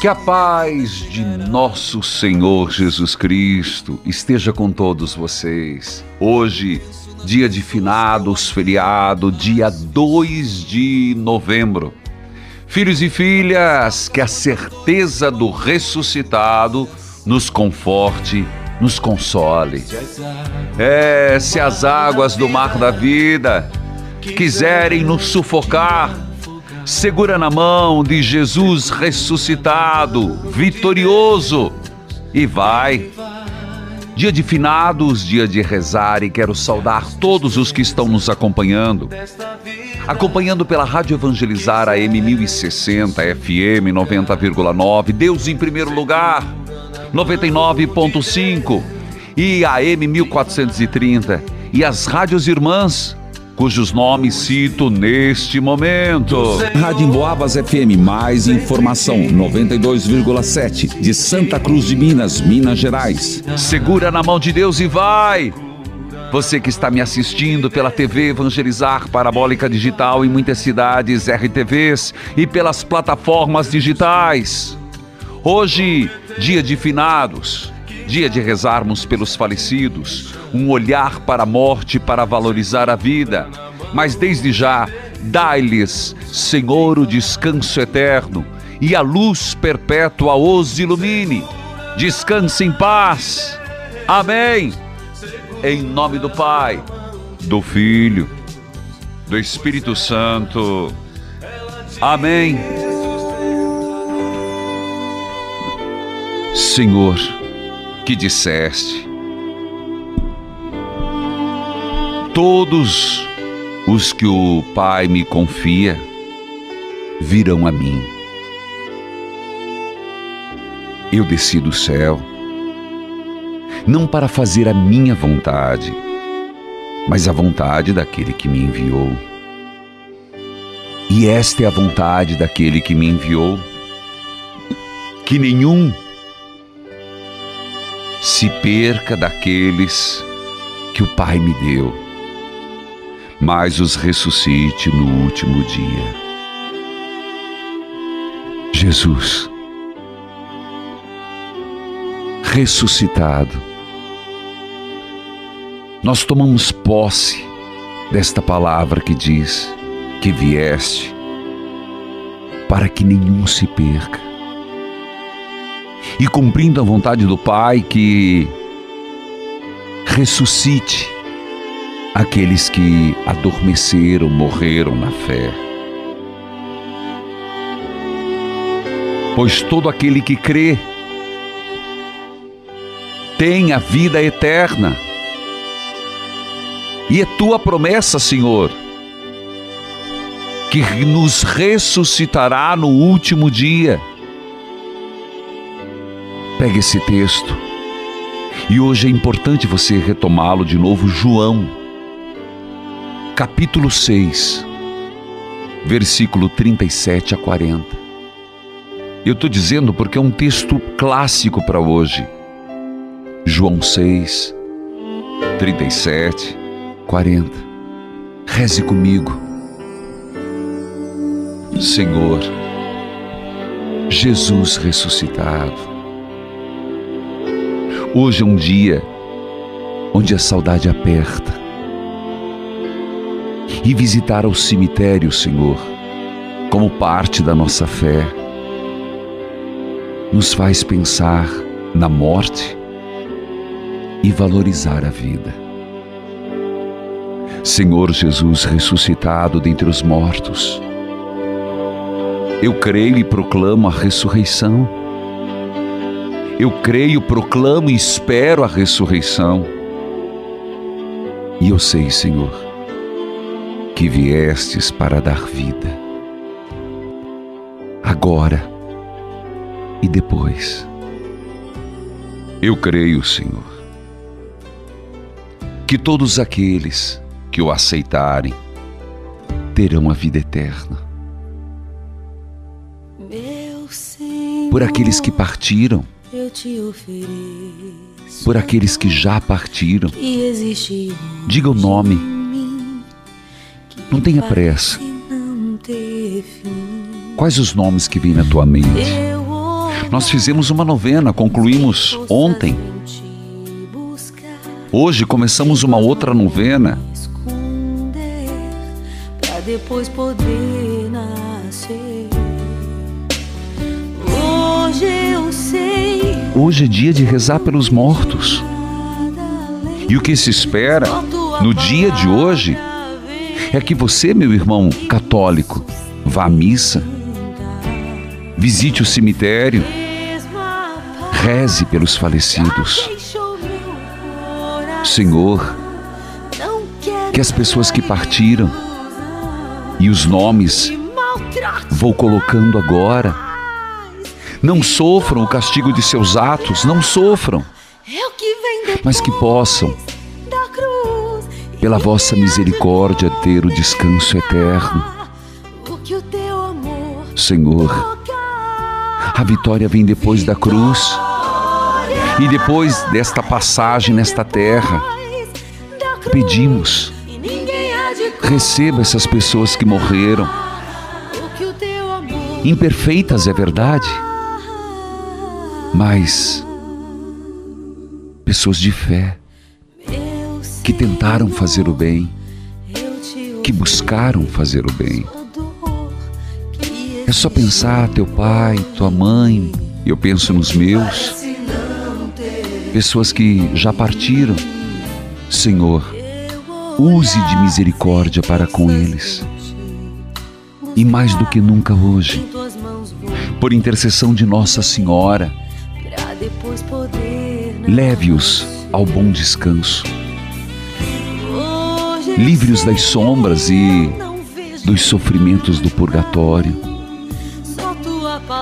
Que a paz de nosso Senhor Jesus Cristo esteja com todos vocês. Hoje, dia de finados, feriado, dia 2 de novembro. Filhos e filhas, que a certeza do ressuscitado nos conforte, nos console. É, se as águas do mar da vida quiserem nos sufocar, segura na mão de Jesus ressuscitado, vitorioso, e vai. Dia de finados, dia de rezar, e quero saudar todos os que estão nos acompanhando. Acompanhando pela Rádio Evangelizar AM 1060, FM 90,9, Deus em primeiro lugar, 99.5 e AM 1430, e as rádios irmãs, cujos nomes cito neste momento. Rádio Emboabas FM, mais informação, 92,7, de Santa Cruz de Minas, Minas Gerais. Segura na mão de Deus e vai! Você que está me assistindo pela TV Evangelizar Parabólica Digital em muitas cidades, RTVs e pelas plataformas digitais. Hoje, dia de finados, dia de rezarmos pelos falecidos, um olhar para a morte para valorizar a vida. Mas desde já, dai-lhes, Senhor, o descanso eterno e a luz perpétua os ilumine. Descanse em paz. Amém. Em nome do Pai, do Filho, do Espírito Santo. Amém. Senhor, que disseste, todos os que o Pai me confia virão a mim. Eu desci do céu, não para fazer a minha vontade, mas a vontade daquele que me enviou. E esta é a vontade daquele que me enviou, que nenhum se perca daqueles que o Pai me deu, mas os ressuscite no último dia. Jesus, ressuscitado, nós tomamos posse desta palavra que diz que vieste para que nenhum se perca e cumprindo a vontade do Pai que ressuscite aqueles que adormeceram, morreram na fé. Pois todo aquele que crê tem a vida eterna. E é tua promessa, Senhor, que nos ressuscitará no último dia. Pega esse texto. E hoje é importante você retomá-lo de novo, João, capítulo 6, versículo 37 a 40. Eu estou dizendo porque é um texto clássico para hoje. João 6, 37, 40. Reze comigo. Senhor, Jesus ressuscitado. Hoje é um dia onde a saudade aperta. E visitar o cemitério, Senhor, como parte da nossa fé, nos faz pensar na morte e valorizar a vida. Senhor Jesus ressuscitado dentre os mortos, eu creio e proclamo a ressurreição. Eu creio, proclamo e espero a ressurreição. E eu sei, Senhor, que viestes para dar vida. Agora e depois. Eu creio, Senhor, que todos aqueles que o aceitarem terão a vida eterna. Por aqueles que partiram, por aqueles que já partiram, diga o nome, não tenha pressa. Quais os nomes que vêm na tua mente? Nós fizemos uma novena, concluímos ontem. Hoje começamos uma outra novena. depois poder Hoje é dia de rezar pelos mortos. E o que se espera no dia de hoje é que você, meu irmão católico, vá à missa, visite o cemitério, reze pelos falecidos. Senhor, que as pessoas que partiram e os nomes vou colocando agora, não sofram o castigo de seus atos, não sofram, mas que possam, pela vossa misericórdia, ter o descanso eterno. Senhor, a vitória vem depois da cruz e depois desta passagem nesta terra. Pedimos, receba essas pessoas que morreram. Imperfeitas é verdade, mas pessoas de fé que tentaram fazer o bem, que buscaram fazer o bem. É só pensar teu pai, tua mãe, eu penso nos meus, pessoas que já partiram. Senhor, use de misericórdia para com eles. E mais do que nunca hoje, por intercessão de Nossa Senhora, leve-os ao bom descanso. Livre-os das sombras e dos sofrimentos do purgatório.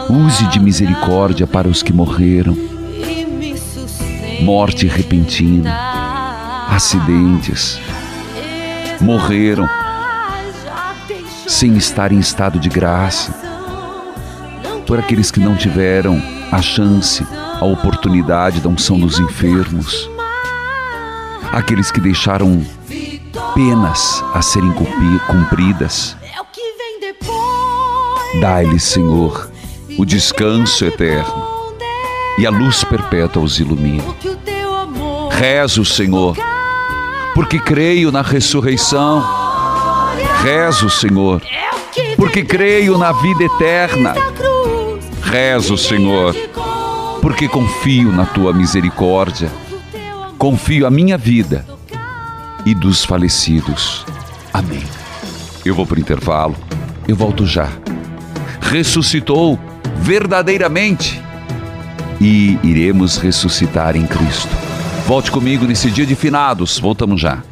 Use de misericórdia para os que morreram. Morte repentina, acidentes, morreram sem estar em estado de graça. Por aqueles que não tiveram a chance, a oportunidade da unção dos enfermos. Aqueles que deixaram penas a serem cumpridas. Dai-lhes, Senhor, o descanso eterno e a luz perpétua os ilumine. Rezo, Senhor, porque creio na ressurreição. Rezo, Senhor, porque creio na vida eterna. Rezo, Senhor, porque confio na tua misericórdia. Confio a minha vida e dos falecidos. Amém. Eu vou para o intervalo, eu volto já. Ressuscitou verdadeiramente e iremos ressuscitar em Cristo. Volte comigo nesse dia de finados, voltamos já.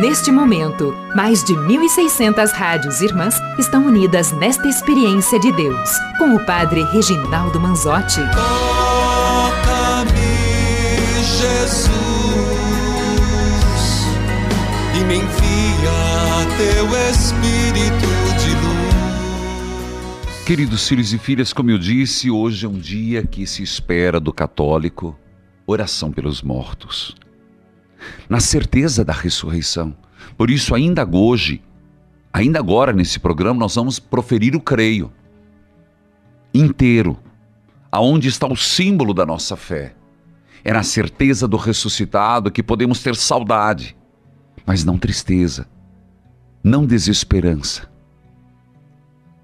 Neste momento, mais de 1.600 rádios irmãs estão unidas nesta experiência de Deus, com o Padre Reginaldo Manzotti. Toca-me, Jesus, e me envia teu Espírito de luz. Queridos filhos e filhas, como eu disse, hoje é um dia que se espera do católico oração pelos mortos, na certeza da ressurreição. Por isso, ainda hoje, ainda agora nesse programa, nós vamos proferir o creio inteiro, aonde está o símbolo da nossa fé. É na certeza do ressuscitado que podemos ter saudade, mas não tristeza, não desesperança.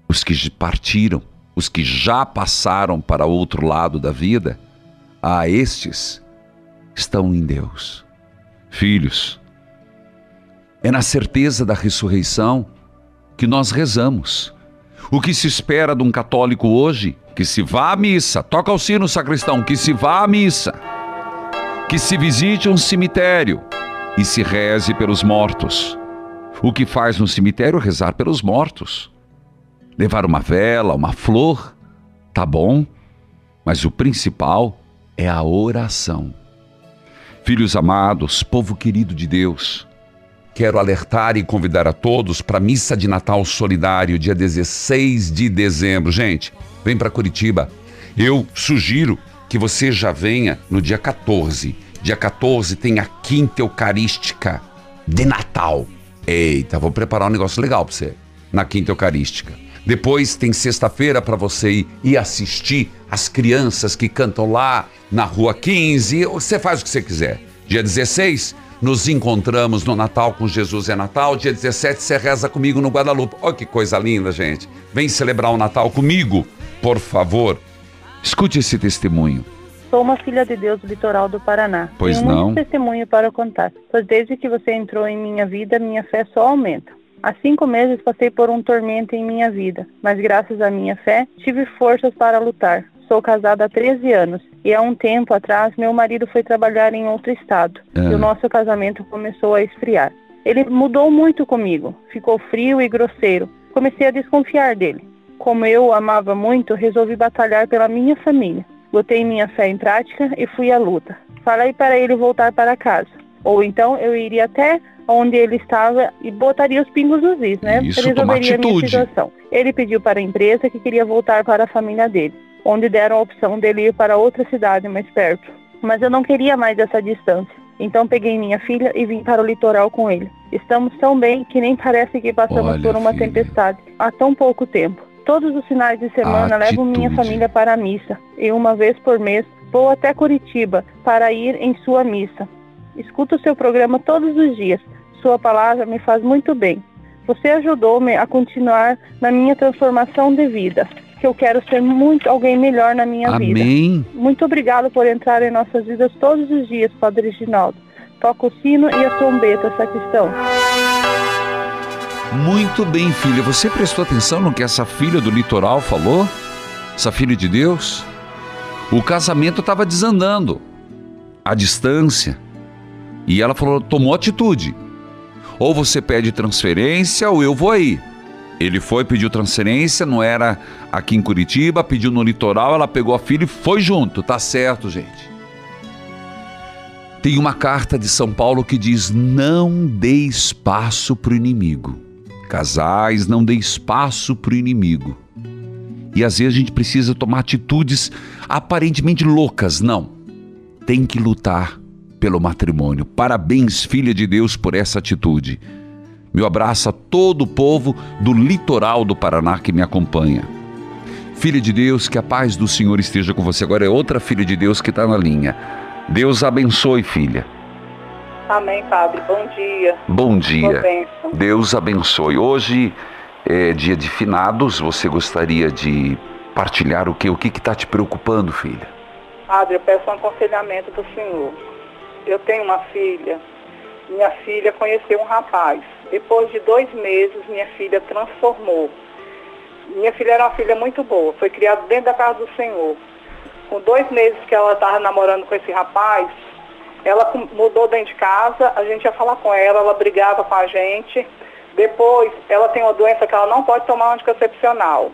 Os que partiram, os que já passaram para outro lado da vida, a estes estão em Deus. Filhos, é na certeza da ressurreição que nós rezamos. O que se espera de um católico hoje? Que se vá à missa, toca o sino sacristão, que se vá à missa, que se visite um cemitério e se reze pelos mortos. O que faz no cemitério rezar pelos mortos. Levar uma vela, uma flor, tá bom, mas o principal é a oração. Filhos amados, povo querido de Deus, quero alertar e convidar a todos para a missa de Natal solidário, dia 16 de dezembro. Gente, vem para Curitiba. Eu sugiro que você já venha no dia 14. Dia 14 tem a quinta eucarística de Natal. Eita, vou preparar um negócio legal para você na quinta eucarística. Depois tem sexta-feira para você ir, ir assistir as crianças que cantam lá na Rua 15. Você faz o que você quiser. Dia 16, nos encontramos no Natal com Jesus é Natal. Dia 17, você reza comigo no Guadalupe. Olha que coisa linda, gente. Vem celebrar o Natal comigo, por favor. Escute esse testemunho. Sou uma filha de Deus do litoral do Paraná. Pois Tenho não. testemunho para contar, pois desde que você entrou em minha vida, minha fé só aumenta. Há cinco meses passei por um tormento em minha vida, mas graças à minha fé, tive forças para lutar. Sou casada há 13 anos e há um tempo atrás meu marido foi trabalhar em outro estado Ah. e o nosso casamento começou a esfriar. Ele mudou muito comigo, ficou frio e grosseiro. Comecei a desconfiar dele. Como eu o amava muito, resolvi batalhar pela minha família. Botei minha fé em prática e fui à luta. Falei para ele voltar para casa. Ou então eu iria até onde ele estava e botaria os pingos nos is, né? Isso, Resolveria a minha situação. Ele pediu para a empresa que queria voltar para a família dele, onde deram a opção dele ir para outra cidade mais perto. Mas eu não queria mais essa distância. Então peguei minha filha e vim para o litoral com ele. Estamos tão bem que nem parece que passamos Olha, por uma filha. tempestade há tão pouco tempo. Todos os finais de semana levo minha família para a missa e uma vez por mês vou até Curitiba para ir em sua missa. Escuto o seu programa todos os dias. Sua palavra me faz muito bem. Você ajudou-me a continuar na minha transformação de vida, que eu quero ser muito alguém melhor na minha vida. Amém. Muito obrigado por entrar em nossas vidas todos os dias, Padre Reginaldo. Toca o sino e a trombeta, sacristão. Muito bem, filha. Você prestou atenção no que essa filha do litoral falou? Essa filha de Deus? O casamento estava desandando. A distância. E ela falou, tomou atitude. Ou você pede transferência ou eu vou aí. Ele foi, pediu transferência, não era aqui em Curitiba, pediu no litoral, ela pegou a filha e foi junto. Tá certo, gente. Tem uma carta de São Paulo que diz: não dê espaço para o inimigo. Casais, não dê espaço para o inimigo. E às vezes a gente precisa tomar atitudes aparentemente loucas. Não. Tem que lutar pelo matrimônio. Parabéns, filha de Deus, por essa atitude. Meu abraço a todo o povo do litoral do Paraná que me acompanha. Filha de Deus, que a paz do Senhor esteja com você. Agora é outra filha de Deus que está na linha. Deus abençoe, filha. Amém, Padre. Bom dia. Bom dia. Deus abençoe. Hoje é dia de finados. Você gostaria de partilhar o que? O que está te preocupando, filha? Padre, eu peço um aconselhamento do Senhor. Eu tenho uma filha. Minha filha conheceu um rapaz. Depois de dois meses, minha filha transformou. Minha filha era uma filha muito boa. Foi criada dentro da casa do Senhor. Com dois meses que ela estava namorando com esse rapaz, ela mudou dentro de casa. A gente ia falar com ela, ela brigava com a gente. Depois, ela tem uma doença que ela não pode tomar anticoncepcional.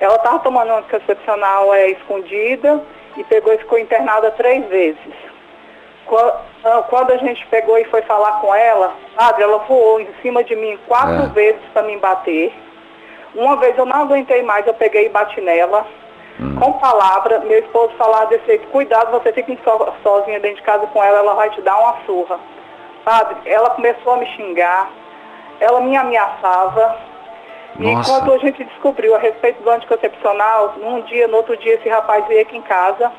Ela estava tomando anticoncepcional é, escondida e pegou e ficou internada três vezes. Ah, Quando a gente pegou e foi falar com ela, padre, ela voou em cima de mim quatro É. vezes para me bater. Uma vez eu não aguentei mais, eu peguei e bati nela. Hum. Com palavra, meu esposo falava desse jeito, cuidado, você fica so, sozinha dentro de casa com ela, ela vai te dar uma surra. Padre, ela começou a me xingar, ela me ameaçava. E Nossa. quando a gente descobriu a respeito do anticoncepcional, num dia, no outro dia, esse rapaz veio aqui em casa.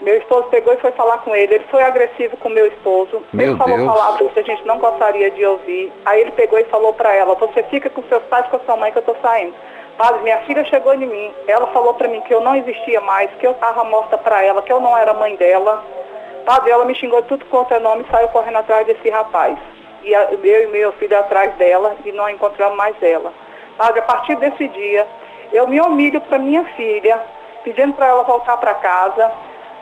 Meu esposo pegou e foi falar com ele. Ele foi agressivo com meu esposo. Meu ele falou Deus. palavras que a gente não gostaria de ouvir. Aí ele pegou e falou para ela: Você fica com seus pais, com a sua mãe, que eu tô saindo. Padre, minha filha chegou em mim. Ela falou para mim que eu não existia mais, que eu estava morta para ela, que eu não era mãe dela. Padre, ela me xingou tudo quanto é nome e saiu correndo atrás desse rapaz. E eu e meu filho atrás dela e não encontramos mais ela. Padre, a partir desse dia, eu me humilho para minha filha, pedindo para ela voltar para casa,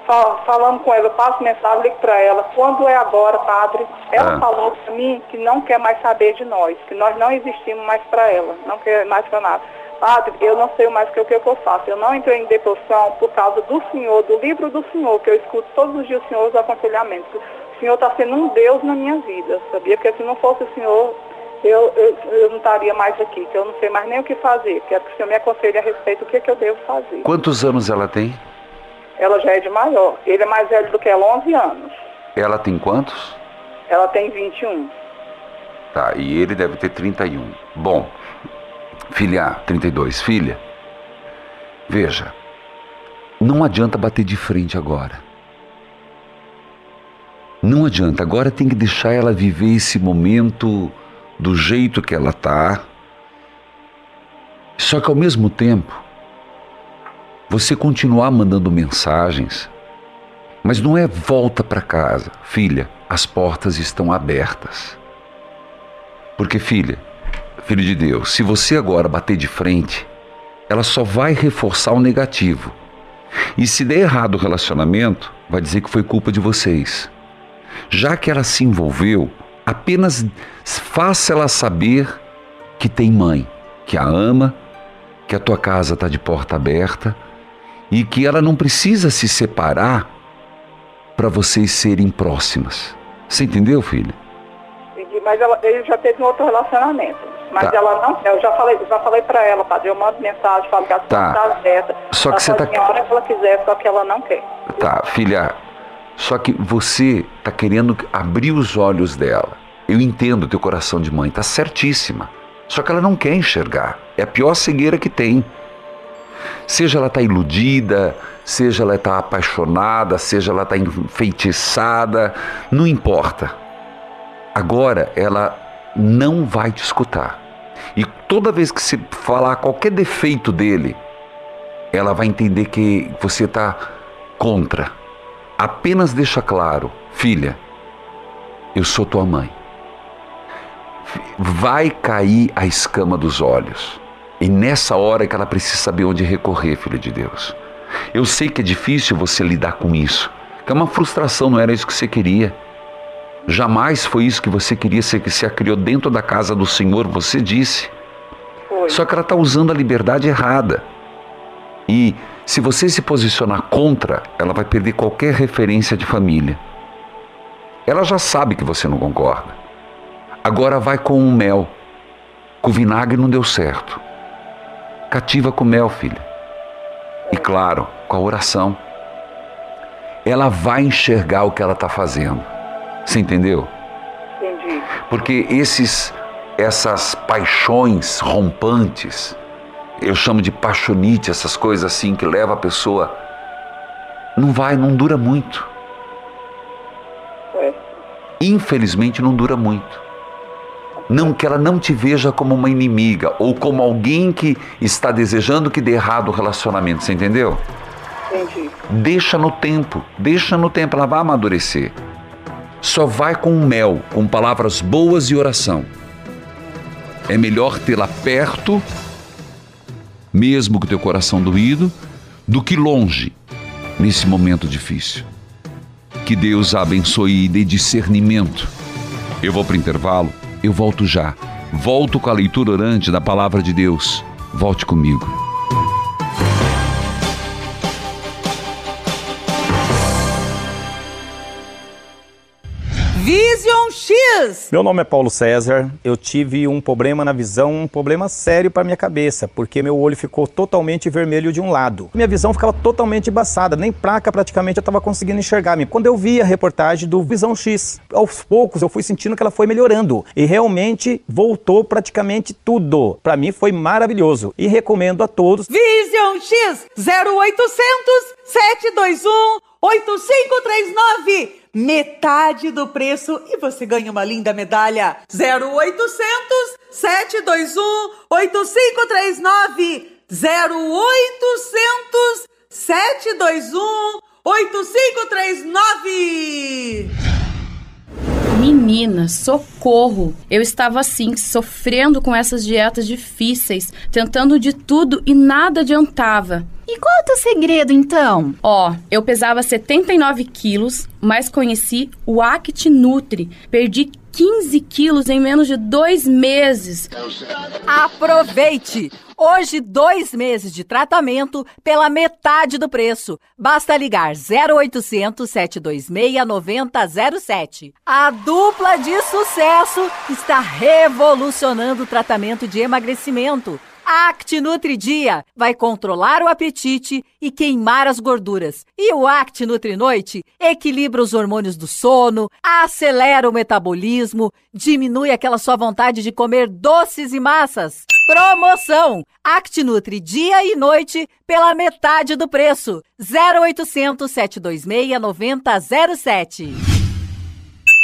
fa- falando com ela, eu passo mensagem, ligo para ela. Quando é agora, padre? Ela Ah. falou para mim que não quer mais saber de nós, que nós não existimos mais para ela, não quer mais para nada. Padre, eu não sei mais o que, que eu faço. Eu não entrei em depressão por causa do Senhor, do livro do Senhor, que eu escuto todos os dias o Senhor, os aconselhamentos. O Senhor está sendo um Deus na minha vida, sabia? Porque se não fosse o Senhor, eu, eu, eu não estaria mais aqui, que eu não sei mais nem o que fazer. Quero que o Senhor me aconselhe a respeito do que, que eu devo fazer. Quantos anos ela tem? Ela já é de maior. Ele é mais velho do que ela, 11 anos. Ela tem quantos? Ela tem 21. Tá, e ele deve ter 31. Bom, filha, 32. Filha, veja, não adianta bater de frente agora. Não adianta, agora tem que deixar ela viver esse momento do jeito que ela tá. Só que ao mesmo tempo, você continuar mandando mensagens, mas não é volta para casa. Filha, as portas estão abertas. Porque, filha, filho de Deus, se você agora bater de frente, ela só vai reforçar o negativo. E se der errado o relacionamento, vai dizer que foi culpa de vocês. Já que ela se envolveu, apenas faça ela saber que tem mãe, que a ama, que a tua casa está de porta aberta e que ela não precisa se separar para vocês serem próximas. Você entendeu, filha? Entendi, Mas ela, ele já teve um outro relacionamento. Mas Tá. ela não. Eu já falei, já falei pra ela, padre. Eu mando mensagem, falo que a Tá. tá aberta. Só que Ela você tá- faz A hora que ela quiser, só que ela não quer. Tá, filha. Só que você tá querendo abrir os olhos dela. Eu entendo teu coração de mãe, tá certíssima. Só que ela não quer enxergar. É a pior cegueira que tem. Seja ela tá iludida, seja ela tá apaixonada, seja ela tá enfeitiçada, não importa. Agora ela não vai te escutar. E toda vez que você falar qualquer defeito dele, ela vai entender que você está contra. Apenas deixa claro, filha, eu sou tua mãe. Vai cair a escama dos olhos. E nessa hora é que ela precisa saber onde recorrer, filha de Deus. Eu sei que é difícil você lidar com isso, que é uma frustração, não era isso que você queria. Jamais foi isso que você queria, você que se criou dentro da casa do Senhor, você disse. Foi. Só que ela está usando a liberdade errada. E se você se posicionar contra, ela vai perder qualquer referência de família. Ela já sabe que você não concorda. Agora vai com o mel. Com o vinagre não deu certo. Cativa com mel, filha. E claro, com a oração. Ela vai enxergar o que ela está fazendo. Você entendeu? Entendi. Porque esses, essas paixões rompantes, eu chamo de paixonite, essas coisas assim que leva a pessoa, não vai, não dura muito. É. Infelizmente não dura muito. Não que ela não te veja como uma inimiga ou como alguém que está desejando que dê errado o relacionamento, você entendeu? Entendi. Deixa no tempo, deixa no tempo, ela vai amadurecer. Só vai com mel, com palavras boas e oração. É melhor tê-la perto, mesmo com teu coração doído, do que longe, nesse momento difícil. Que Deus a abençoe e dê discernimento. Eu vou para o intervalo, eu volto já. Volto com a leitura orante da palavra de Deus. Volte comigo. X. Meu nome é Paulo César. Eu tive um problema na visão, um problema sério para minha cabeça, porque meu olho ficou totalmente vermelho de um lado. Minha visão ficava totalmente embaçada, nem placa praticamente eu estava conseguindo enxergar. Quando eu vi a reportagem do Visão X, aos poucos eu fui sentindo que ela foi melhorando e realmente voltou praticamente tudo. Para mim foi maravilhoso e recomendo a todos. Vision X 0800 721 8539. Metade do preço e você ganha uma linda medalha. 0800 721 8539. 0800 721 8539. Menina, socorro! Eu estava assim, sofrendo com essas dietas difíceis, tentando de tudo e nada adiantava. E qual é o teu segredo, então? Ó, eu pesava 79 quilos, mas conheci o Act Nutri. Perdi 15 quilos em menos de dois meses. Aproveite! Hoje, dois meses de tratamento pela metade do preço. Basta ligar 0800 726 9007. A dupla de sucesso está revolucionando o tratamento de emagrecimento. Act Nutri Dia vai controlar o apetite e queimar as gorduras. E o Act Nutri Noite equilibra os hormônios do sono, acelera o metabolismo, diminui aquela sua vontade de comer doces e massas. Promoção! Act Nutri dia e noite pela metade do preço. 0800 726 9007.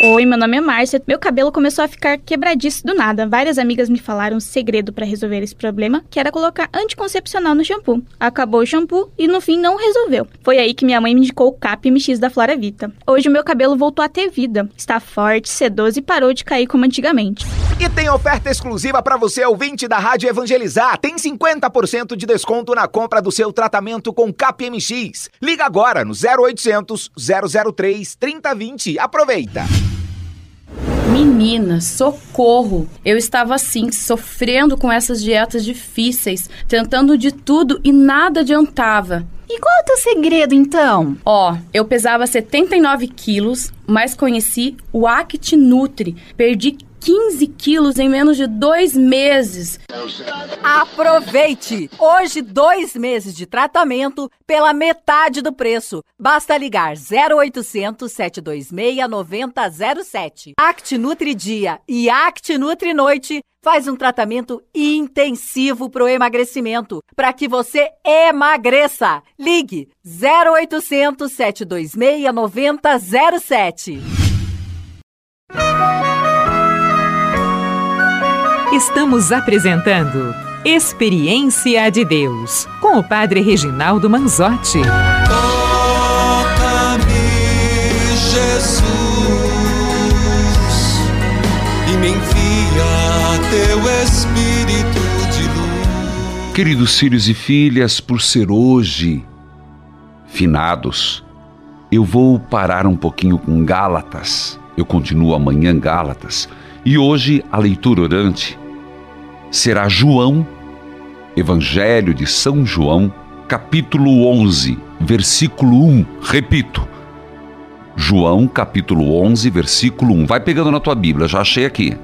Oi, meu nome é Márcia. Meu cabelo começou a ficar quebradiço do nada. Várias amigas me falaram um segredo para resolver esse problema, que era colocar anticoncepcional no shampoo. Acabou o shampoo e no fim não resolveu. Foi aí que minha mãe me indicou o CAP MX da Flora Vita. Hoje o meu cabelo voltou a ter vida. Está forte, sedoso e parou de cair como antigamente. E tem oferta exclusiva para você ouvinte da Rádio Evangelizar. Tem 50% de desconto na compra do seu tratamento com CAP MX. Liga agora no 0800 003 3020. Aproveita. Menina, socorro! Eu estava assim, sofrendo com essas dietas difíceis, tentando de tudo e nada adiantava. E qual é o teu segredo, então? Ó, eu pesava 79 quilos, mas conheci o Act Nutri. Perdi 15 quilos em menos de dois meses. Aproveite! Hoje, dois meses de tratamento pela metade do preço. Basta ligar 0800 726 9007. Act Nutri Dia e Act Nutri Noite faz um tratamento intensivo pro emagrecimento, para que você emagreça. Ligue 0800 726 9007. Estamos apresentando Experiência de Deus com o Padre Reginaldo Manzotti. Toca-me, Jesus, e me envia teu Espírito de luz. Queridos filhos e filhas, por ser hoje finados, eu vou parar um pouquinho com Gálatas. Eu continuo amanhã Gálatas. E hoje a leitura orante será João, Evangelho de São João, capítulo 11, versículo 1. Repito. João, capítulo 11, versículo 1. Vai pegando na tua Bíblia, já achei aqui.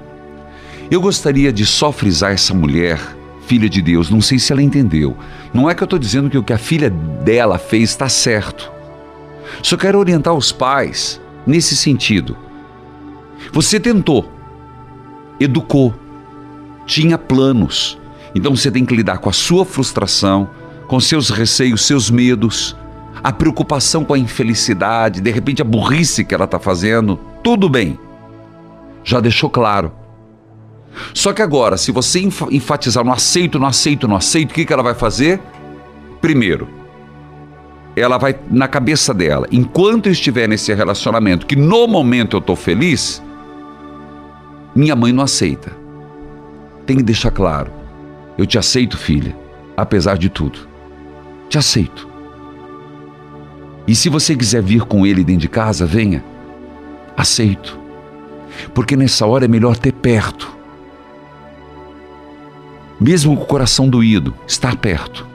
Eu gostaria de só frisar essa mulher, filha de Deus, não sei se ela entendeu. Não é que eu estou dizendo que o que a filha dela fez está certo. Só quero orientar os pais nesse sentido. Você tentou, educou, tinha planos. Então você tem que lidar com a sua frustração, com seus receios, seus medos, a preocupação com a infelicidade, de repente a burrice que ela está fazendo. Tudo bem. Já deixou claro. Só que agora, se você enfatizar no aceito, no aceito, no aceito, o que, que ela vai fazer? Primeiro, ela vai na cabeça dela, enquanto eu estiver nesse relacionamento, que no momento eu estou feliz, minha mãe não aceita tem que deixar claro: eu te aceito, filha, apesar de tudo. Te aceito. E se você quiser vir com ele dentro de casa, venha. Aceito. Porque nessa hora é melhor ter perto. Mesmo com o coração doído, estar perto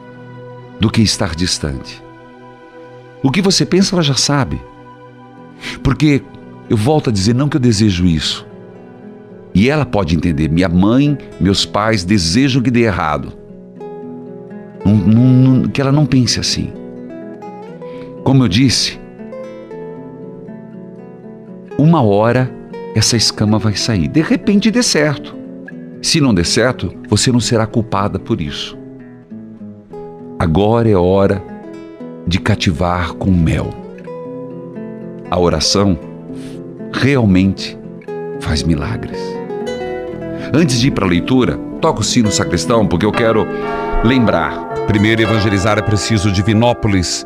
do que estar distante. O que você pensa, ela já sabe. Porque Eu volto a dizer, não que eu desejo isso. E ela pode entender, minha mãe, meus pais desejam que dê errado. Não, não, que ela não pense assim. Como eu disse, uma hora essa escama vai sair. De repente dê certo. Se não der certo, você não será culpada por isso. Agora é hora de cativar com mel. A oração realmente faz milagres. Antes de ir para a leitura, toca o sino sacristão, porque eu quero lembrar. Primeiro, evangelizar é preciso de Vinópolis.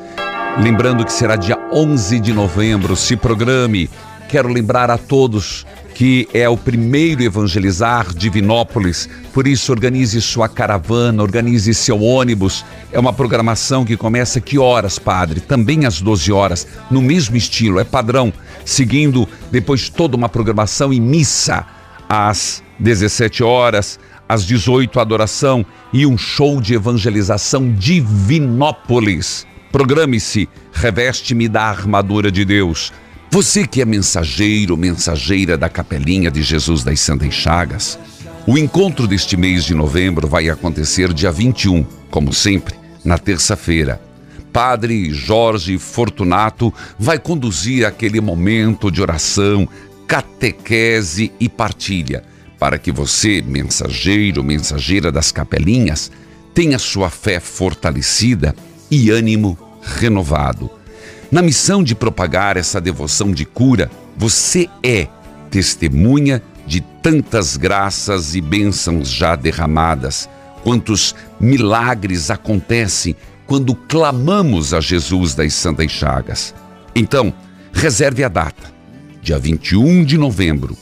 Lembrando que será dia 11 de novembro. Se programe. Quero lembrar a todos que é o primeiro evangelizar de Vinópolis. Por isso, organize sua caravana, organize seu ônibus. É uma programação que começa que horas, padre? Também às 12 horas, no mesmo estilo, é padrão, seguindo depois toda uma programação e missa às 17 horas, às 18 adoração e um show de evangelização de Vinópolis. Programe-se, reveste-me da armadura de Deus. Você que é mensageiro, mensageira da Capelinha de Jesus das Santas Chagas, o encontro deste mês de novembro vai acontecer dia 21, como sempre, na terça-feira. Padre Jorge Fortunato vai conduzir aquele momento de oração, catequese e partilha, para que você, mensageiro, mensageira das capelinhas, tenha sua fé fortalecida e ânimo renovado. Na missão de propagar essa devoção de cura, você é testemunha de tantas graças e bênçãos já derramadas. Quantos milagres acontecem quando clamamos a Jesus das Santas Chagas. Então, reserve a data, dia 21 de novembro,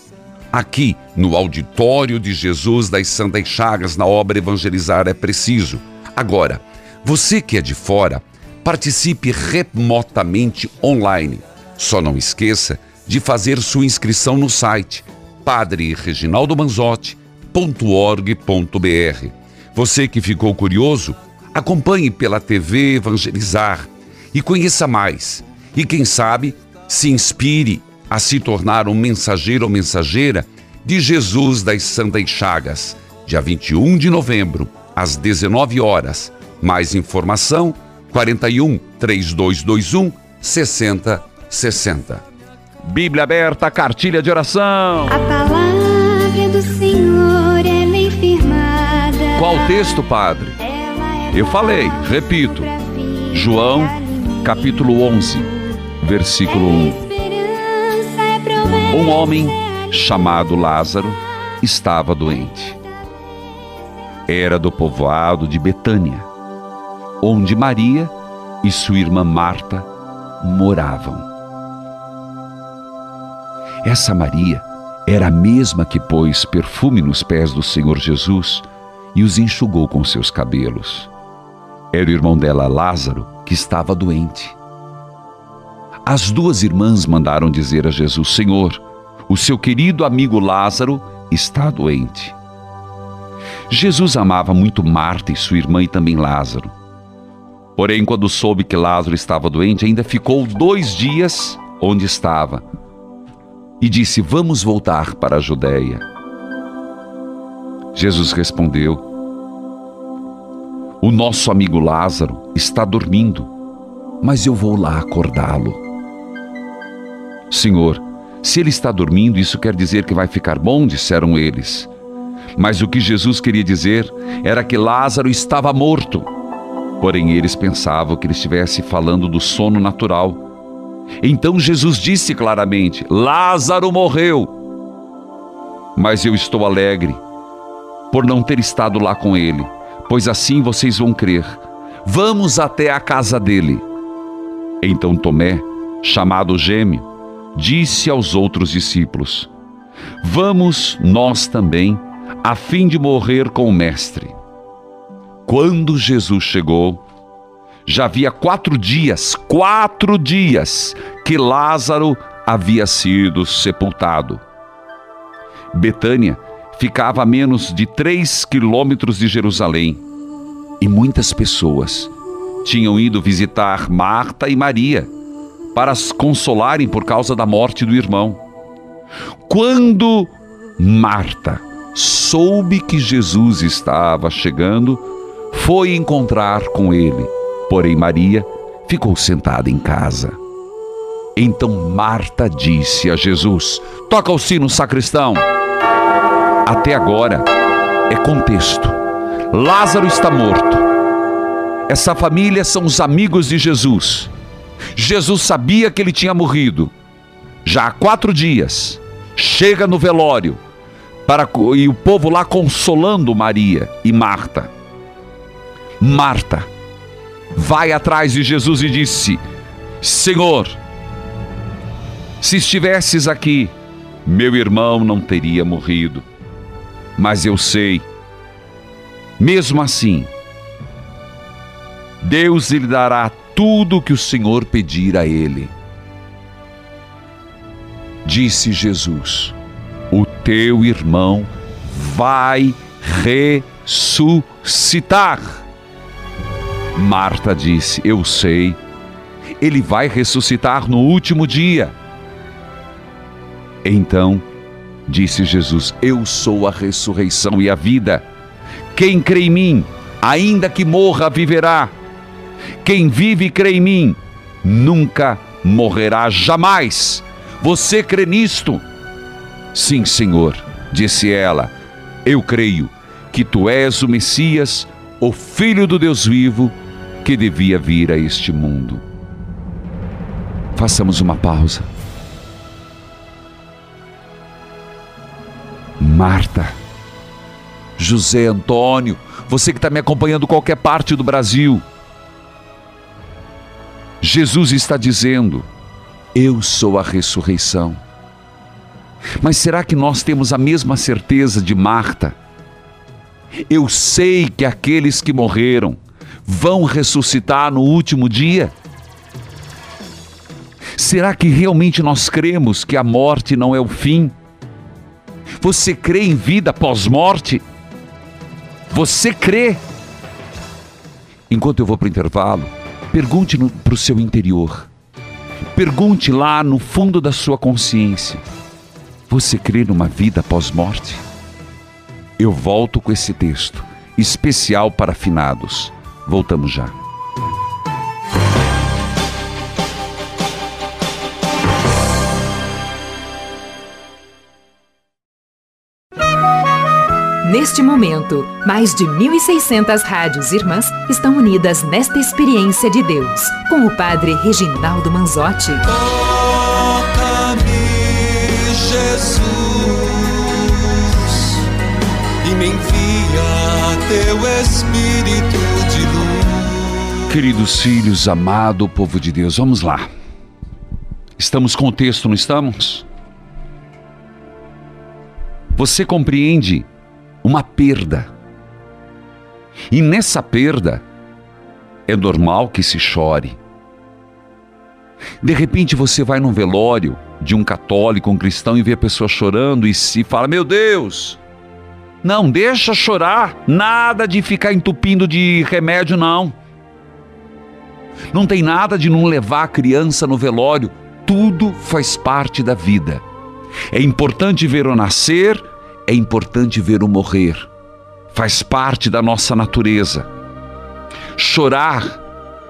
aqui no auditório de Jesus das Santas Chagas, na obra Evangelizar é Preciso. Agora, você que é de fora, participe remotamente online. Só não esqueça de fazer sua inscrição no site padrereginaldomanzotti.org.br. Você que ficou curioso, acompanhe pela TV Evangelizar e conheça mais. E quem sabe, se inspire a se tornar um mensageiro ou mensageira de Jesus das Santas Chagas, dia 21 de novembro, às 19 horas. Mais informação 41 3221 6060. Bíblia aberta, cartilha de oração. A palavra do Senhor ela é firmada. Qual texto, Padre? Eu falei, repito. João, capítulo 11, versículo 1. Um homem chamado Lázaro estava doente. Era do povoado de Betânia onde Maria e sua irmã Marta moravam. Essa Maria era a mesma que pôs perfume nos pés do Senhor Jesus e os enxugou com seus cabelos. Era o irmão dela, Lázaro, que estava doente. As duas irmãs mandaram dizer a Jesus: Senhor, o seu querido amigo Lázaro está doente. Jesus amava muito Marta e sua irmã e também Lázaro. Porém, quando soube que Lázaro estava doente, ainda ficou dois dias onde estava e disse: Vamos voltar para a Judéia. Jesus respondeu: O nosso amigo Lázaro está dormindo, mas eu vou lá acordá-lo. Senhor, se ele está dormindo, isso quer dizer que vai ficar bom, disseram eles. Mas o que Jesus queria dizer era que Lázaro estava morto. Porém, eles pensavam que ele estivesse falando do sono natural. Então Jesus disse claramente: Lázaro morreu. Mas eu estou alegre por não ter estado lá com ele, pois assim vocês vão crer. Vamos até a casa dele. Então Tomé, chamado Gêmeo, disse aos outros discípulos: Vamos nós também, a fim de morrer com o Mestre. Quando Jesus chegou, já havia quatro dias, quatro dias, que Lázaro havia sido sepultado. Betânia ficava a menos de três quilômetros de Jerusalém e muitas pessoas tinham ido visitar Marta e Maria para as consolarem por causa da morte do irmão. Quando Marta soube que Jesus estava chegando, foi encontrar com ele. Porém, Maria ficou sentada em casa. Então Marta disse a Jesus: Toca o sino, sacristão. Até agora é contexto. Lázaro está morto. Essa família são os amigos de Jesus. Jesus sabia que ele tinha morrido. Já há quatro dias. Chega no velório para e o povo lá consolando Maria e Marta. Marta vai atrás de Jesus e disse: Senhor, se estivesses aqui, meu irmão não teria morrido. Mas eu sei, mesmo assim, Deus lhe dará tudo o que o Senhor pedir a ele. Disse Jesus: O teu irmão vai ressuscitar. Marta disse: Eu sei, ele vai ressuscitar no último dia. Então disse Jesus: Eu sou a ressurreição e a vida. Quem crê em mim, ainda que morra, viverá. Quem vive e crê em mim, nunca morrerá jamais. Você crê nisto? Sim, Senhor, disse ela. Eu creio que tu és o Messias, o Filho do Deus vivo, que devia vir a este mundo. Façamos uma pausa. Marta, José Antônio, você que está me acompanhando qualquer parte do Brasil, Jesus está dizendo: Eu sou a ressurreição. Mas será que nós temos a mesma certeza de Marta? Eu sei que aqueles que morreram vão ressuscitar no último dia? Será que realmente nós cremos que a morte não é o fim? Você crê em vida pós-morte? Você crê? Enquanto eu vou para o intervalo, pergunte para o seu interior. Pergunte lá no fundo da sua consciência: Você crê numa vida pós-morte? Eu volto com esse texto, especial para finados. Voltamos já. Neste momento, mais de 1.600 rádios irmãs estão unidas nesta experiência de Deus, com o Padre Reginaldo Manzotti. Toca-me, Jesus, e me envia teu Espírito de luz. Queridos filhos, amado povo de Deus, vamos lá. Estamos com o texto, não estamos? Você compreende uma perda. E nessa perda, é normal que se chore. De repente você vai num velório de um católico, um cristão, e vê a pessoa chorando e se fala: Meu Deus! Não, deixa chorar, nada de ficar entupindo de remédio, não. Não tem nada de não levar a criança no velório, tudo faz parte da vida. É importante ver o nascer, é importante ver o morrer. Faz parte da nossa natureza. Chorar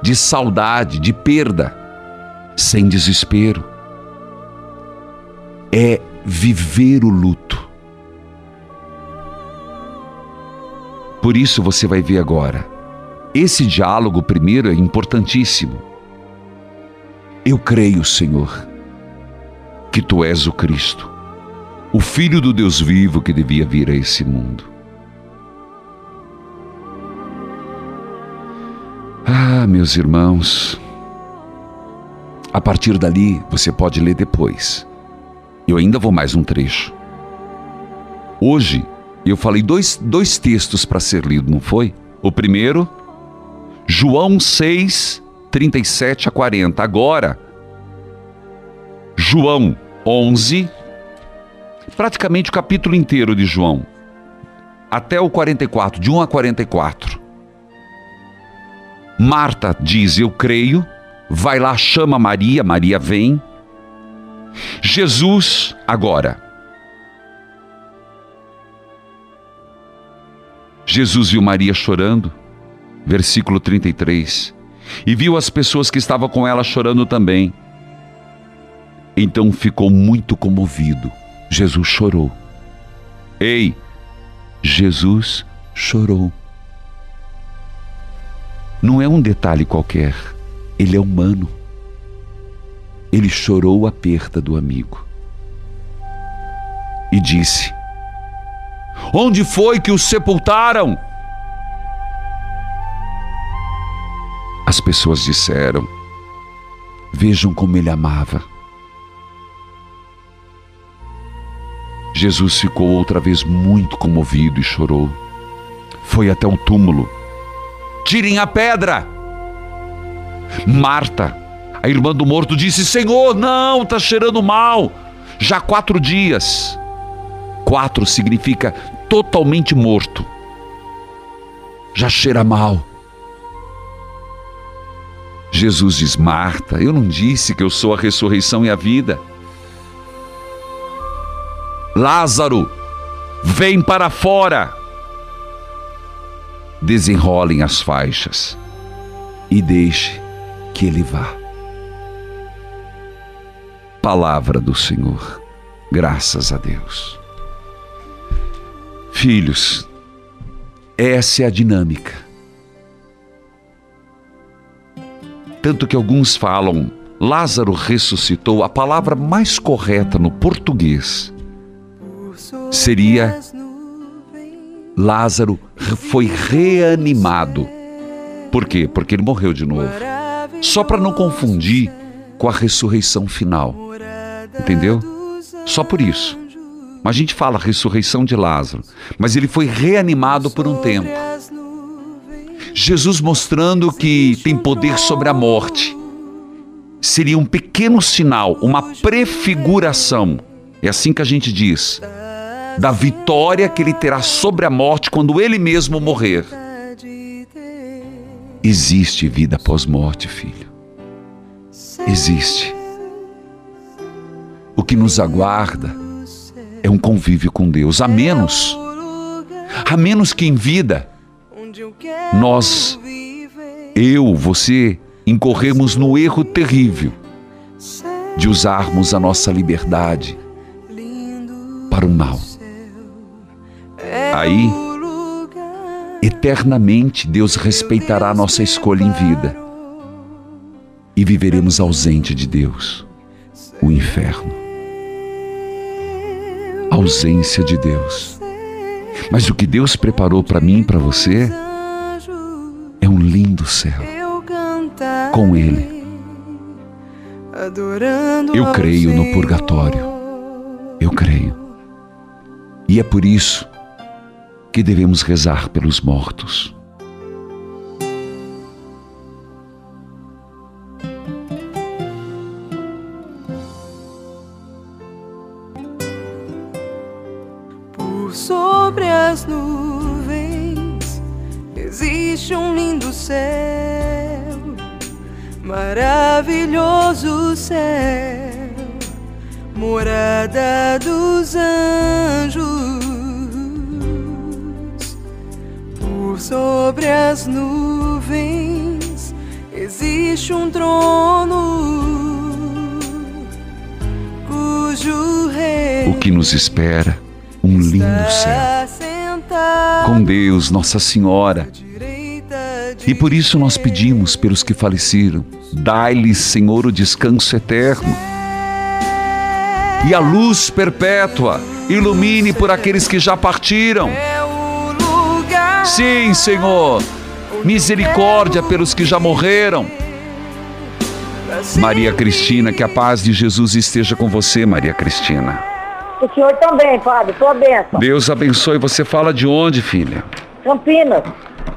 de saudade, de perda, sem desespero. É viver o luto. Por isso você vai ver agora. Esse diálogo primeiro é importantíssimo. Eu creio, Senhor, que tu és o Cristo o Filho do Deus vivo que devia vir a esse mundo. Ah, meus irmãos, a partir dali você pode ler depois. Eu ainda vou mais um trecho. Hoje eu falei dois, dois textos para ser lido, não foi? O primeiro, João 6, 37 a 40. Agora, João 11, praticamente o capítulo inteiro de João, até o 44, de 1 a 44. Marta diz: Eu creio, vai lá, chama Maria, Maria vem. Jesus, agora. Jesus viu Maria chorando, versículo 33, e viu as pessoas que estavam com ela chorando também. Então ficou muito comovido. Jesus chorou. Ei, Jesus chorou. Não é um detalhe qualquer, ele é humano. Ele chorou a perda do amigo e disse: Onde foi que o sepultaram? As pessoas disseram: Vejam como ele amava. Jesus ficou outra vez muito comovido e chorou. Foi até o túmulo. Tirem a pedra! Marta, a irmã do morto, disse: Senhor, não, está cheirando mal. Já quatro dias. Quatro significa totalmente morto. Já cheira mal. Jesus diz: Marta, eu não disse que eu sou a ressurreição e a vida. Lázaro, vem para fora. Desenrolem as faixas e deixe que ele vá. Palavra do Senhor, graças a Deus. Filhos, essa é a dinâmica. Tanto que alguns falam, Lázaro ressuscitou, a palavra mais correta no português seria Lázaro foi reanimado. Por quê? Porque ele morreu de novo. Só para não confundir com a ressurreição final. Entendeu? Só por isso. Mas a gente fala ressurreição de Lázaro, mas ele foi reanimado por um tempo. Jesus mostrando que tem poder sobre a morte. Seria um pequeno sinal, uma prefiguração. É assim que a gente diz da vitória que ele terá sobre a morte quando ele mesmo morrer. Existe vida após morte, filho. Existe. O que nos aguarda é um convívio com Deus, a menos, a menos que em vida nós, eu, você, incorremos no erro terrível de usarmos a nossa liberdade para o mal. Aí, eternamente, Deus respeitará nossa escolha em vida e viveremos ausente de Deus o inferno. Ausência de Deus. Mas o que Deus preparou para mim e para você é um lindo céu com Ele. Eu creio no purgatório. Eu creio. E é por isso que devemos rezar pelos mortos. Por sobre as nuvens existe um lindo céu, maravilhoso céu, morada dos anjos. Sobre as nuvens existe um trono cujo rei O que nos espera? Um lindo céu. Com Deus, Nossa Senhora. E por isso nós pedimos pelos que faleceram, dai-lhes, Senhor, o descanso eterno. E a luz perpétua ilumine por aqueles que já partiram. Sim, Senhor. Misericórdia pelos que já morreram. Maria Cristina, que a paz de Jesus esteja com você, Maria Cristina. O senhor também, padre, sua bênção. Deus abençoe. Você fala de onde, filha? Campinas.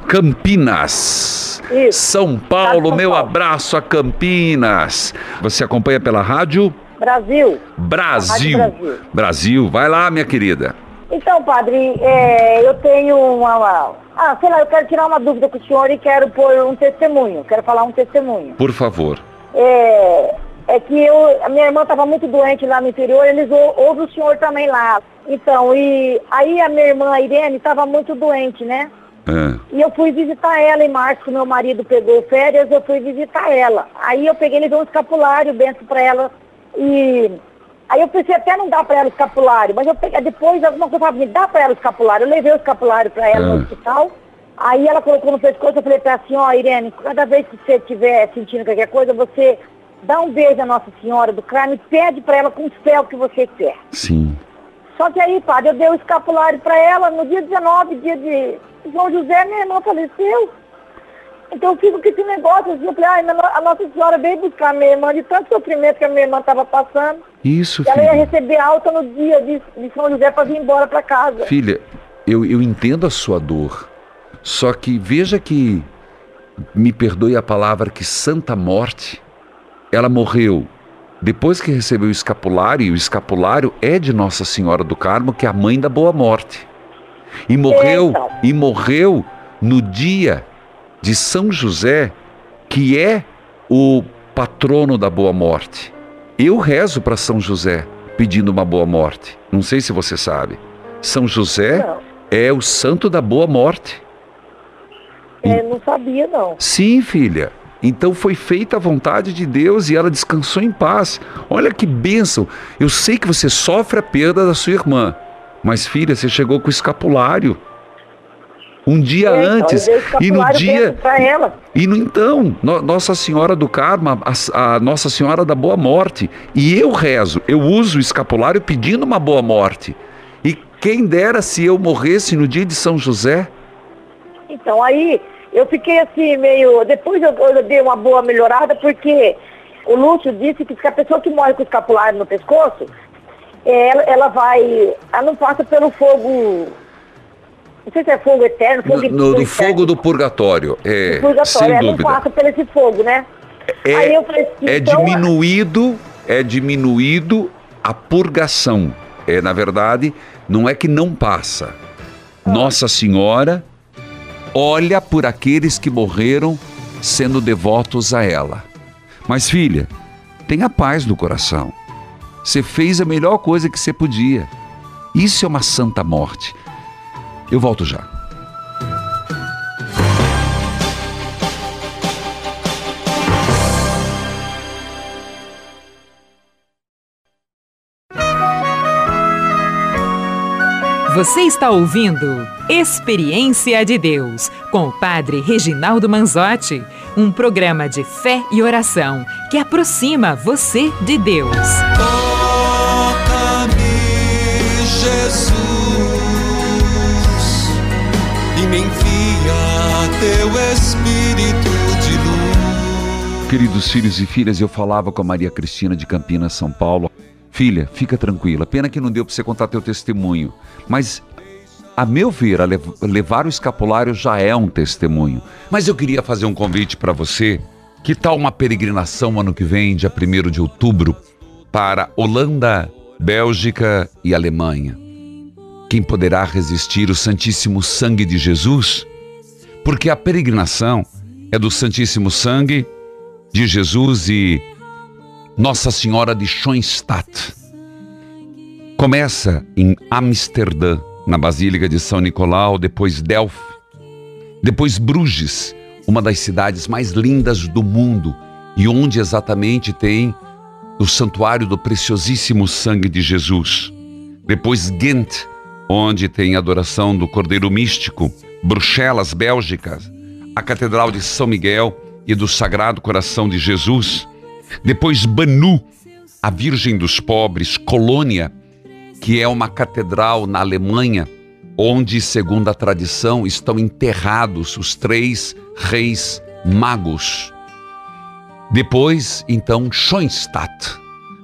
Campinas. Isso. São Paulo, meu abraço a Campinas. Você acompanha pela rádio? Brasil. Brasil. Rádio Brasil. Brasil. Vai lá, minha querida. Então, padre, é, eu tenho uma, uma- Ah, sei lá, eu quero tirar uma dúvida com o senhor e quero pôr um testemunho. Quero falar um testemunho. Por favor. É, é que eu, a minha irmã estava muito doente lá no interior, eles ou- ouvem o senhor também lá. Então, e aí a minha irmã a Irene estava muito doente, né? É. E eu fui visitar ela em março, meu marido pegou férias, eu fui visitar ela. Aí eu peguei, levei um escapulário, benção para ela. E aí eu pensei até não dar para ela o escapulário, mas eu peguei, depois alguma coisa falava, me dá para ela o escapulário. Eu levei o escapulário para ela Ah. no hospital. Aí ela colocou no pescoço, eu falei para ela assim, ó, Irene, cada vez que você estiver sentindo qualquer coisa, você dá um beijo à Nossa Senhora do Carmo e pede para ela com o que você quer. Sim. Só que aí, padre, eu dei o escapulário para ela no dia 19, dia de São José, minha irmã faleceu. Então eu fico com esse negócio assim, eu falei, ai, a Nossa Senhora veio buscar minha irmã de tanto sofrimento que a minha irmã estava passando. Isso, que ela ia receber alta no dia de, de São José para vir embora para casa. Filha, eu, eu entendo a sua dor. Só que veja que, me perdoe a palavra, que Santa Morte, ela morreu depois que recebeu o escapulário, e o escapulário é de Nossa Senhora do Carmo, que é a mãe da Boa Morte. E morreu, e morreu no dia de São José, que é o patrono da Boa Morte. Eu rezo para São José pedindo uma boa morte. Não sei se você sabe. São José Não. é o santo da boa morte. É, não sabia, não. Sim, filha. Então foi feita a vontade de Deus e ela descansou em paz. Olha que bênção. Eu sei que você sofre a perda da sua irmã, mas filha, você chegou com o escapulário. Um dia É, então, antes e no dia e no então No- Nossa Senhora do Carmo, a, a Nossa Senhora da Boa Morte e eu rezo, eu uso o escapulário pedindo uma boa morte. E quem dera se eu morresse no dia de São José? Então aí eu fiquei assim meio. Depois eu, eu dei uma boa melhorada porque o Lúcio disse que a pessoa que morre com o escapulário no pescoço, é, ela, ela vai. Ela não passa pelo fogo. Não sei se é fogo eterno, fogo No, no- do fogo do purgatório, é, Do purgatório, sem não dúvida. passa por esse fogo, né? Aí eu falei assim, É então, diminuído, é diminuído a purgação. É, na verdade, não é que não passa. Nossa Senhora olha por aqueles que morreram sendo devotos a ela. Mas filha, tenha paz no coração. Você fez a melhor coisa que você podia. Isso é uma santa morte. Eu volto já. Você está ouvindo Experiência de Deus com o Padre Reginaldo Manzotti, um programa de fé e oração que aproxima você de Deus. Teu Espírito de luz. Queridos filhos e filhas, eu falava com a Maria Cristina de Campinas, São Paulo. Filha, fica tranquila. Pena que não deu para você contar teu testemunho. Mas, a meu ver, a lev- levar o escapulário já é um testemunho. Mas eu queria fazer um convite para você. Que tal uma peregrinação ano que vem, dia 1 de outubro, para Holanda, Bélgica e Alemanha? Quem poderá resistir o Santíssimo Sangue de Jesus? Porque a peregrinação é do Santíssimo Sangue de Jesus e Nossa Senhora de Schoenstatt. Começa em Amsterdã, na Basílica de São Nicolau, depois Delphi, depois Bruges, uma das cidades mais lindas do mundo e onde exatamente tem o santuário do preciosíssimo sangue de Jesus. Depois Ghent, onde tem a adoração do Cordeiro Místico, Bruxelas, Bélgica, a Catedral de São Miguel e do Sagrado Coração de Jesus. Depois Banu, a Virgem dos Pobres, Colônia, que é uma catedral na Alemanha, onde, segundo a tradição, estão enterrados os três reis magos. Depois, então, Schoenstatt.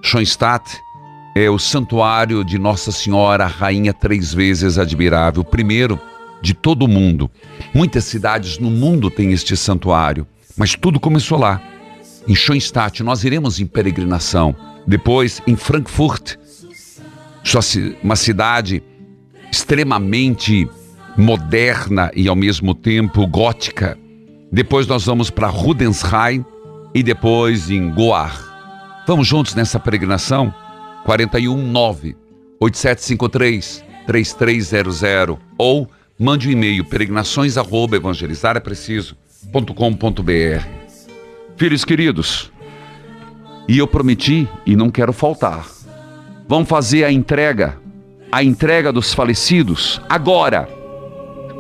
Schoenstatt é o santuário de Nossa Senhora, Rainha Três Vezes Admirável, primeiro de todo o mundo. Muitas cidades no mundo têm este santuário, mas tudo começou lá. Em Schoenstatt, nós iremos em peregrinação. Depois, em Frankfurt, uma cidade extremamente moderna e ao mesmo tempo gótica. Depois nós vamos para Rudensheim e depois em Goar. Vamos juntos nessa peregrinação? 419 8753 3300 ou mande um e-mail peregrinações arroba evangelizar é. Filhos queridos, e eu prometi e não quero faltar. Vamos fazer a entrega, a entrega dos falecidos agora.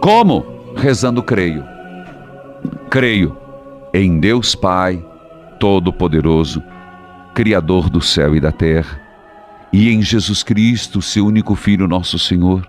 Como? Rezando creio. Creio em Deus Pai Todo-Poderoso, Criador do céu e da terra, e em Jesus Cristo, seu único Filho, nosso Senhor,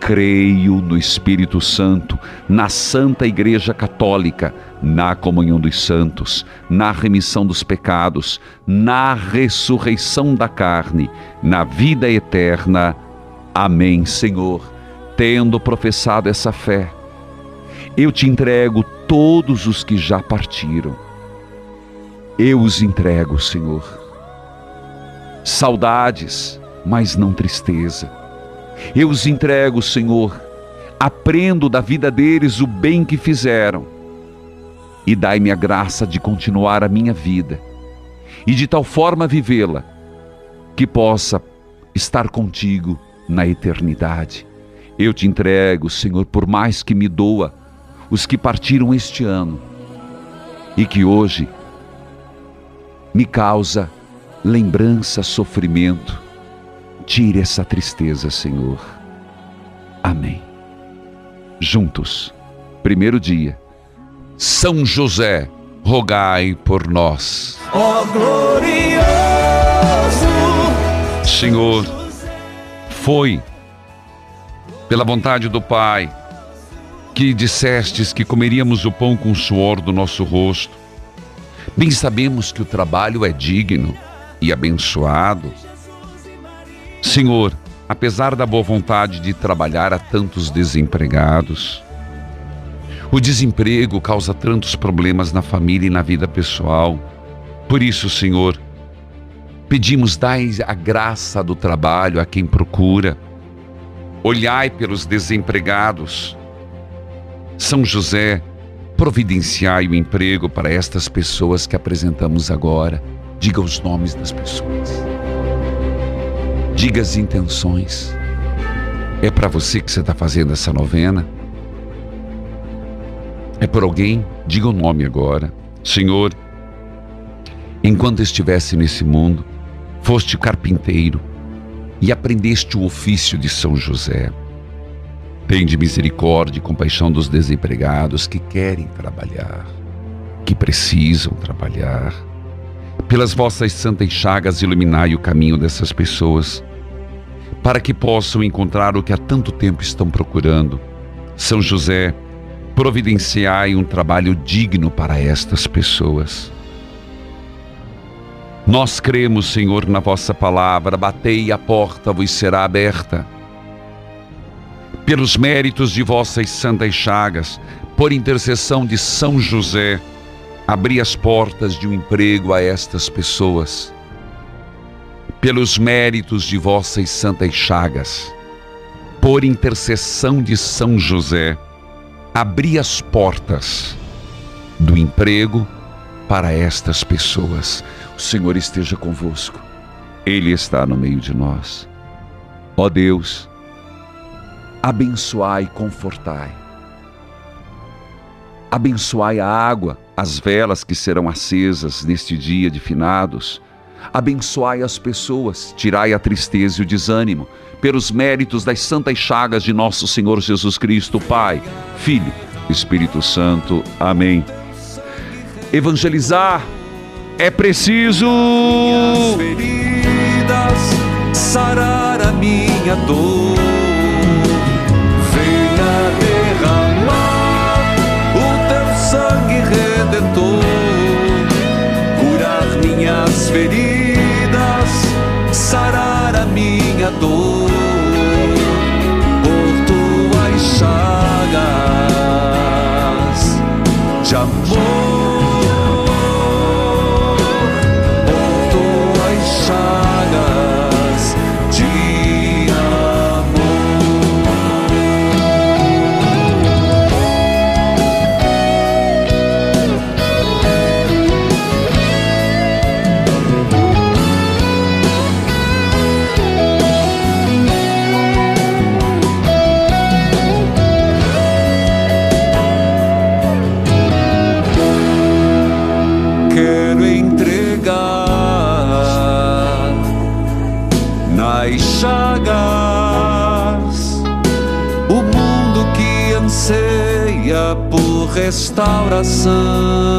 Creio no Espírito Santo, na Santa Igreja Católica, na comunhão dos santos, na remissão dos pecados, na ressurreição da carne, na vida eterna. Amém, Senhor. Tendo professado essa fé, eu te entrego todos os que já partiram. Eu os entrego, Senhor. Saudades, mas não tristeza. Eu os entrego, Senhor. Aprendo da vida deles o bem que fizeram. E dai-me a graça de continuar a minha vida e de tal forma vivê-la que possa estar contigo na eternidade. Eu te entrego, Senhor, por mais que me doa os que partiram este ano e que hoje me causa lembrança, sofrimento. Tire essa tristeza, Senhor. Amém. Juntos, primeiro dia, São José, rogai por nós. Ó glorioso Senhor, foi pela vontade do Pai que dissestes que comeríamos o pão com o suor do nosso rosto. Bem sabemos que o trabalho é digno e abençoado. Senhor, apesar da boa vontade de trabalhar a tantos desempregados, o desemprego causa tantos problemas na família e na vida pessoal. Por isso, Senhor, pedimos dai a graça do trabalho a quem procura. Olhai pelos desempregados. São José, providenciai o emprego para estas pessoas que apresentamos agora. Diga os nomes das pessoas. Diga as intenções. É para você que você está fazendo essa novena? É por alguém? Diga o nome agora. Senhor, enquanto estivesse nesse mundo, foste carpinteiro e aprendeste o ofício de São José. Tende misericórdia e compaixão dos desempregados que querem trabalhar, que precisam trabalhar. Pelas vossas santas chagas, iluminai o caminho dessas pessoas, para que possam encontrar o que há tanto tempo estão procurando. São José, providenciai um trabalho digno para estas pessoas. Nós cremos, Senhor, na vossa palavra, batei e a porta vos será aberta. Pelos méritos de vossas santas chagas, por intercessão de São José, abri as portas de um emprego a estas pessoas. Pelos méritos de vossas santas chagas, por intercessão de São José, abri as portas do emprego para estas pessoas. O Senhor esteja convosco, Ele está no meio de nós. Ó Deus, abençoai e confortai. Abençoai a água, as velas que serão acesas neste dia de finados. Abençoai as pessoas, tirai a tristeza e o desânimo, pelos méritos das santas chagas de nosso Senhor Jesus Cristo, Pai, Filho, Espírito Santo. Amém. Evangelizar é preciso. Minhas feridas, sarar a minha dor. Minhas restauração.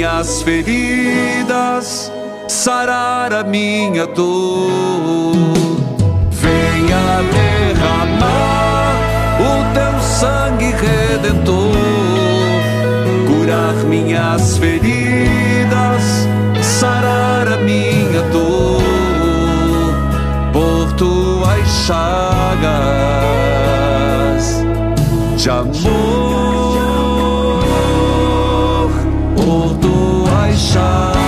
Minhas feridas, sarar a minha dor. Venha derramar o teu sangue redentor, curar minhas feridas, sarar a minha dor por tuas chagas de amor, shine.